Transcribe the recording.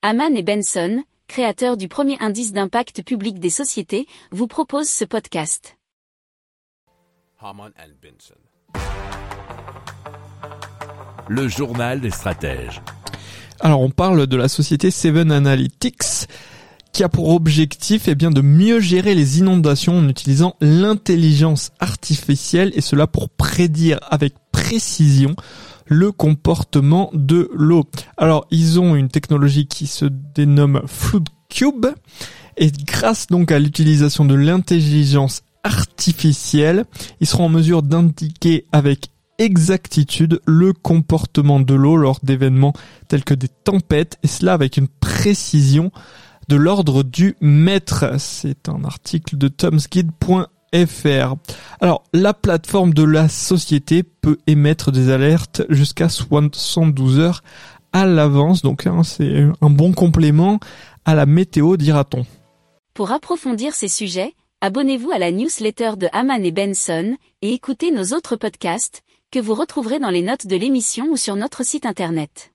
Haman et Benson, créateurs du premier indice d'impact public des sociétés, vous proposent ce podcast. Haman and Benson. Le journal des stratèges. Alors on parle de la société Seven Analytics qui a pour objectif eh bien, de mieux gérer les inondations en utilisant l'intelligence artificielle et cela pour prédire avec précision le comportement de l'eau. Alors ils ont une technologie qui se dénomme Flood Cube et grâce donc à l'utilisation de l'intelligence artificielle, ils seront en mesure d'indiquer avec exactitude le comportement de l'eau lors d'événements tels que des tempêtes et cela avec une précision de l'ordre du mètre. C'est un article de tomsguide.fr. Alors, la plateforme de la société peut émettre des alertes jusqu'à 72 heures à l'avance, donc hein, c'est un bon complément à la météo, dira-t-on. Pour approfondir ces sujets, abonnez-vous à la newsletter de Haman et Benson et écoutez nos autres podcasts que vous retrouverez dans les notes de l'émission ou sur notre site internet.